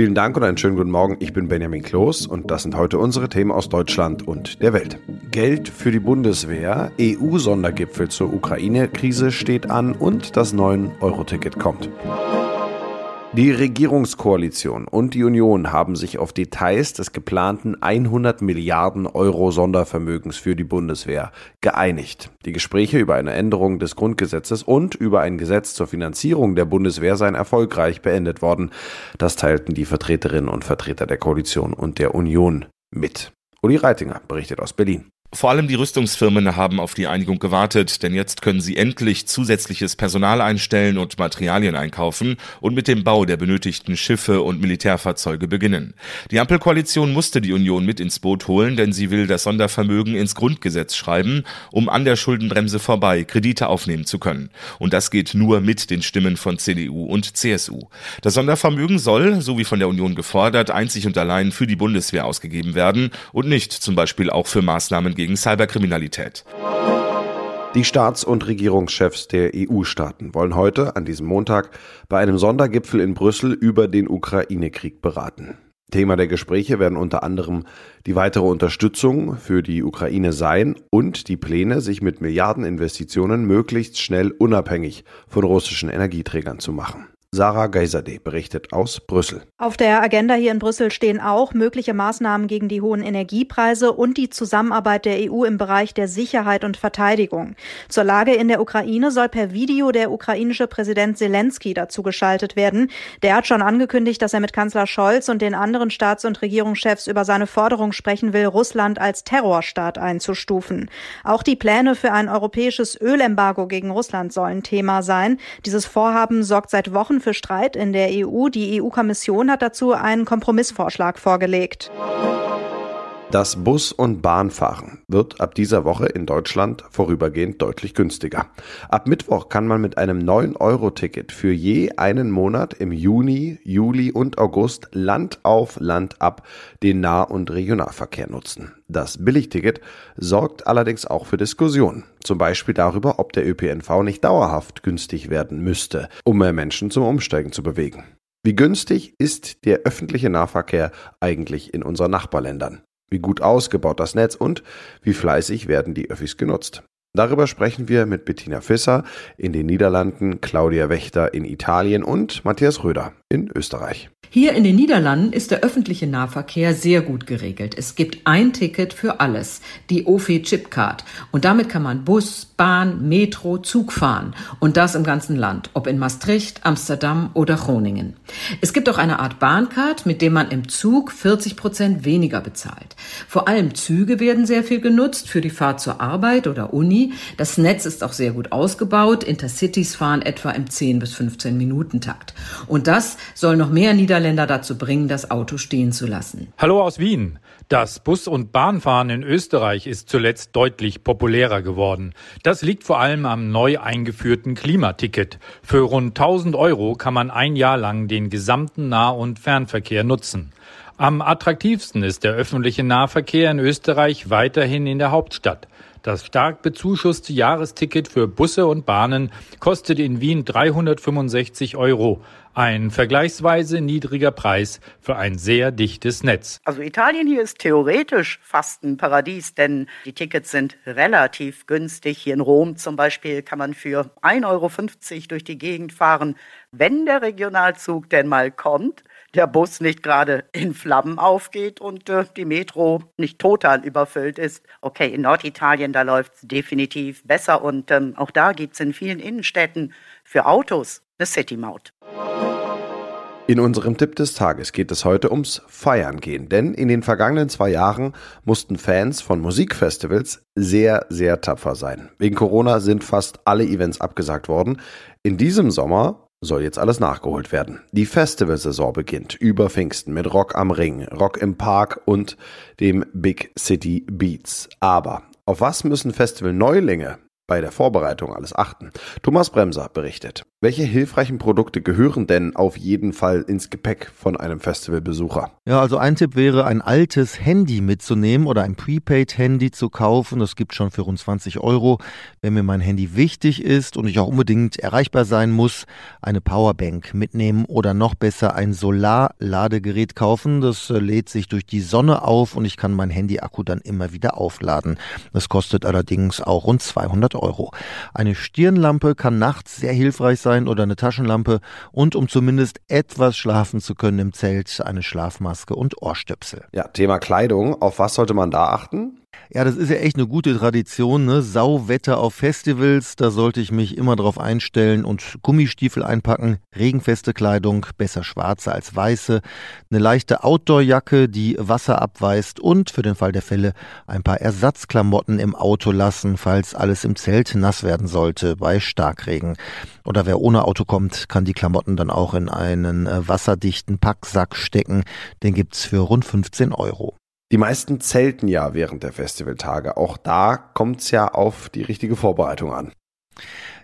Vielen Dank und einen schönen guten Morgen. Ich bin Benjamin Kloß und das sind heute unsere Themen aus Deutschland und der Welt. Geld für die Bundeswehr, EU-Sondergipfel zur Ukraine-Krise steht an und das 9-Euro-Ticket kommt. Die Regierungskoalition und die Union haben sich auf Details des geplanten 100 Milliarden Euro Sondervermögens für die Bundeswehr geeinigt. Die Gespräche über eine Änderung des Grundgesetzes und über ein Gesetz zur Finanzierung der Bundeswehr seien erfolgreich beendet worden. Das teilten die Vertreterinnen und Vertreter der Koalition und der Union mit. Uli Reitinger berichtet aus Berlin. Vor allem die Rüstungsfirmen haben auf die Einigung gewartet, denn jetzt können sie endlich zusätzliches Personal einstellen und Materialien einkaufen und mit dem Bau der benötigten Schiffe und Militärfahrzeuge beginnen. Die Ampelkoalition musste die Union mit ins Boot holen, denn sie will das Sondervermögen ins Grundgesetz schreiben, um an der Schuldenbremse vorbei Kredite aufnehmen zu können. Und das geht nur mit den Stimmen von CDU und CSU. Das Sondervermögen soll, so wie von der Union gefordert, einzig und allein für die Bundeswehr ausgegeben werden und nicht zum Beispiel auch für Maßnahmen gegen Cyberkriminalität. Die Staats- und Regierungschefs der EU-Staaten wollen heute, an diesem Montag, bei einem Sondergipfel in Brüssel über den Ukraine-Krieg beraten. Thema der Gespräche werden unter anderem die weitere Unterstützung für die Ukraine sein und die Pläne, sich mit Milliardeninvestitionen möglichst schnell unabhängig von russischen Energieträgern zu machen. Sarah Geiserde berichtet aus Brüssel. Auf der Agenda hier in Brüssel stehen auch mögliche Maßnahmen gegen die hohen Energiepreise und die Zusammenarbeit der EU im Bereich der Sicherheit und Verteidigung. Zur Lage in der Ukraine soll per Video der ukrainische Präsident Zelensky dazu geschaltet werden. Der hat schon angekündigt, dass er mit Kanzler Scholz und den anderen Staats- und Regierungschefs über seine Forderung sprechen will, Russland als Terrorstaat einzustufen. Auch die Pläne für ein europäisches Ölembargo gegen Russland sollen Thema sein. Dieses Vorhaben sorgt seit Wochen für Streit in der EU. Die EU-Kommission hat dazu einen Kompromissvorschlag vorgelegt. Das Bus- und Bahnfahren wird ab dieser Woche in Deutschland vorübergehend deutlich günstiger. Ab Mittwoch kann man mit einem 9-Euro-Ticket für je einen Monat im Juni, Juli und August Land auf Land ab den Nah- und Regionalverkehr nutzen. Das Billigticket sorgt allerdings auch für Diskussionen. Zum Beispiel darüber, ob der ÖPNV nicht dauerhaft günstig werden müsste, um mehr Menschen zum Umsteigen zu bewegen. Wie günstig ist der öffentliche Nahverkehr eigentlich in unseren Nachbarländern? Wie gut ausgebaut das Netz und wie fleißig werden die Öffis genutzt? Darüber sprechen wir mit Bettina Fisser in den Niederlanden, Claudia Wächter in Italien und Matthias Röder in Österreich. Hier in den Niederlanden ist der öffentliche Nahverkehr sehr gut geregelt. Es gibt ein Ticket für alles, die OFI Chipcard. Und damit kann man Bus, Bahn, Metro, Zug fahren. Und das im ganzen Land, ob in Maastricht, Amsterdam oder Groningen. Es gibt auch eine Art Bahncard, mit dem man im Zug 40 Prozent weniger bezahlt. Vor allem Züge werden sehr viel genutzt für die Fahrt zur Arbeit oder Uni. Das Netz ist auch sehr gut ausgebaut. Intercities fahren etwa im 10 bis 15 Minuten Takt. Und das soll noch mehr Niederlande Niederländer dazu bringen, das Auto stehen zu lassen. Hallo aus Wien. Das Bus- und Bahnfahren in Österreich ist zuletzt deutlich populärer geworden. Das liegt vor allem am neu eingeführten Klimaticket. Für rund 1000 Euro kann man ein Jahr lang den gesamten Nah- und Fernverkehr nutzen. Am attraktivsten ist der öffentliche Nahverkehr in Österreich weiterhin in der Hauptstadt. Das stark bezuschusste Jahresticket für Busse und Bahnen kostet in Wien 365 Euro. Ein vergleichsweise niedriger Preis für ein sehr dichtes Netz. Also Italien hier ist theoretisch fast ein Paradies, denn die Tickets sind relativ günstig. Hier in Rom zum Beispiel kann man für 1,50 Euro durch die Gegend fahren, wenn der Regionalzug denn mal kommt der Bus nicht gerade in Flammen aufgeht und äh, die Metro nicht total überfüllt ist. Okay, in Norditalien, da läuft es definitiv besser und ähm, auch da gibt es in vielen Innenstädten für Autos eine City-Maut. In unserem Tipp des Tages geht es heute ums Feiern gehen, denn in den vergangenen zwei Jahren mussten Fans von Musikfestivals sehr, sehr tapfer sein. Wegen Corona sind fast alle Events abgesagt worden. In diesem Sommer soll jetzt alles nachgeholt werden. Die Festivalsaison beginnt über Pfingsten mit Rock am Ring, Rock im Park und dem Big City Beats. Aber auf was müssen Festival-Neulinge bei der Vorbereitung alles achten? Thomas Bremser berichtet. Welche hilfreichen Produkte gehören denn auf jeden Fall ins Gepäck von einem Festivalbesucher? Ja, also ein Tipp wäre, ein altes Handy mitzunehmen oder ein Prepaid-Handy zu kaufen. Das gibt schon für rund 20 Euro. Wenn mir mein Handy wichtig ist und ich auch unbedingt erreichbar sein muss, eine Powerbank mitnehmen oder noch besser ein Solarladegerät kaufen. Das äh, lädt sich durch die Sonne auf und ich kann mein Handy-Akku dann immer wieder aufladen. Das kostet allerdings auch rund 200 Euro. Eine Stirnlampe kann nachts sehr hilfreich sein sein oder eine Taschenlampe und um zumindest etwas schlafen zu können im Zelt, eine Schlafmaske und Ohrstöpsel. Ja, Thema Kleidung. Auf was sollte man da achten? Ja, das ist ja echt eine gute Tradition, ne? Sauwetter auf Festivals, da sollte ich mich immer drauf einstellen und Gummistiefel einpacken, regenfeste Kleidung, besser schwarze als weiße, eine leichte Outdoorjacke, die Wasser abweist und für den Fall der Fälle ein paar Ersatzklamotten im Auto lassen, falls alles im Zelt nass werden sollte bei Starkregen. Oder wer ohne Auto kommt, kann die Klamotten dann auch in einen äh, wasserdichten Packsack stecken. Den gibt's für rund 15 Euro. Die meisten zelten ja während der Festivaltage. Auch da kommt es ja auf die richtige Vorbereitung an.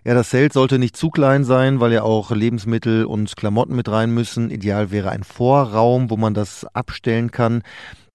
Ja, das Zelt sollte nicht zu klein sein, weil ja auch Lebensmittel und Klamotten mit rein müssen. Ideal wäre ein Vorraum, wo man das abstellen kann.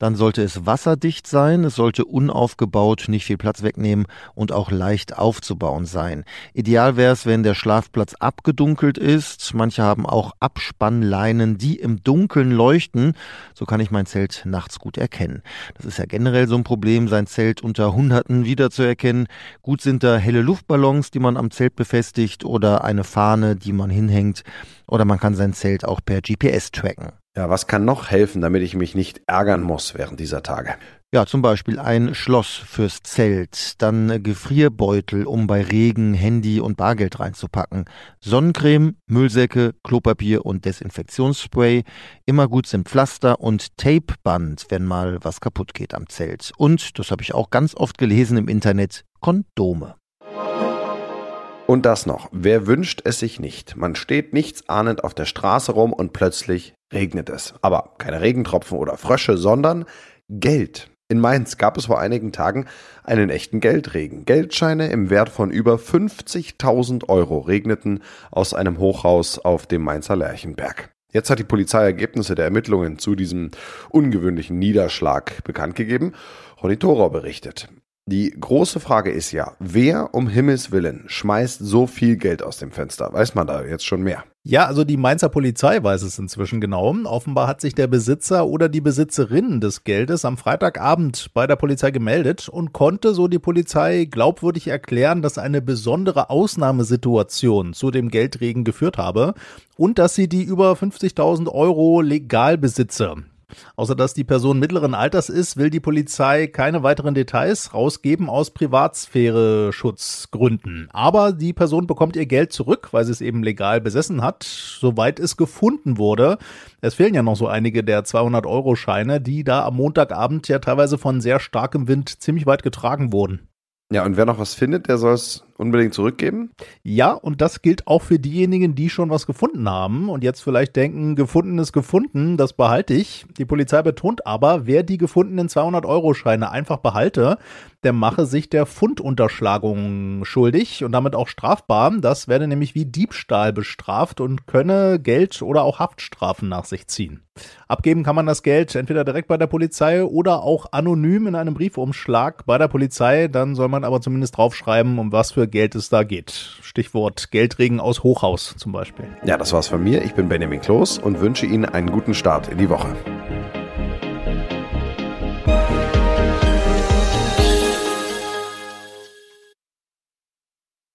Dann sollte es wasserdicht sein, es sollte unaufgebaut, nicht viel Platz wegnehmen und auch leicht aufzubauen sein. Ideal wäre es, wenn der Schlafplatz abgedunkelt ist. Manche haben auch Abspannleinen, die im Dunkeln leuchten. So kann ich mein Zelt nachts gut erkennen. Das ist ja generell so ein Problem, sein Zelt unter Hunderten wiederzuerkennen. Gut sind da helle Luftballons, die man am Zelt befestigt oder eine Fahne, die man hinhängt. Oder man kann sein Zelt auch per GPS tracken. Ja, was kann noch helfen, damit ich mich nicht ärgern muss während dieser Tage? Ja, zum Beispiel ein Schloss fürs Zelt, dann Gefrierbeutel, um bei Regen Handy und Bargeld reinzupacken, Sonnencreme, Müllsäcke, Klopapier und Desinfektionsspray. Immer gut sind Pflaster und Tapeband, wenn mal was kaputt geht am Zelt. Und, das habe ich auch ganz oft gelesen im Internet, Kondome. Und das noch, wer wünscht es sich nicht? Man steht nichtsahnend auf der Straße rum und plötzlich regnet es. Aber keine Regentropfen oder Frösche, sondern Geld. In Mainz gab es vor einigen Tagen einen echten Geldregen. Geldscheine im Wert von über 50.000 Euro regneten aus einem Hochhaus auf dem Mainzer Lerchenberg. Jetzt hat die Polizei Ergebnisse der Ermittlungen zu diesem ungewöhnlichen Niederschlag bekannt gegeben. Ronny Thorau berichtet. Die große Frage ist ja, wer um Himmels Willen schmeißt so viel Geld aus dem Fenster? Weiß man da jetzt schon mehr? Ja, also die Mainzer Polizei weiß es inzwischen genau. Offenbar hat sich der Besitzer oder die Besitzerin des Geldes am Freitagabend bei der Polizei gemeldet und konnte, so die Polizei, glaubwürdig erklären, dass eine besondere Ausnahmesituation zu dem Geldregen geführt habe und dass sie die über 50.000 Euro legal besitze. Außer dass die Person mittleren Alters ist, will die Polizei keine weiteren Details rausgeben aus Privatsphäre-Schutzgründen. Aber die Person bekommt ihr Geld zurück, weil sie es eben legal besessen hat, soweit es gefunden wurde. Es fehlen ja noch so einige der 200-Euro-Scheine, die da am Montagabend ja teilweise von sehr starkem Wind ziemlich weit getragen wurden. Ja, und wer noch was findet, der soll es unbedingt zurückgeben? Ja, und das gilt auch für diejenigen, die schon was gefunden haben und jetzt vielleicht denken, gefunden ist gefunden, das behalte ich. Die Polizei betont aber, wer die gefundenen 200-Euro-Scheine einfach behalte, der mache sich der Fundunterschlagung schuldig und damit auch strafbar. Das werde nämlich wie Diebstahl bestraft und könne Geld oder auch Haftstrafen nach sich ziehen. Abgeben kann man das Geld entweder direkt bei der Polizei oder auch anonym in einem Briefumschlag bei der Polizei. Dann soll man aber zumindest draufschreiben, um was für Geld es da geht. Stichwort Geldregen aus Hochhaus zum Beispiel. Ja, das war's von mir. Ich bin Benjamin Kloß und wünsche Ihnen einen guten Start in die Woche.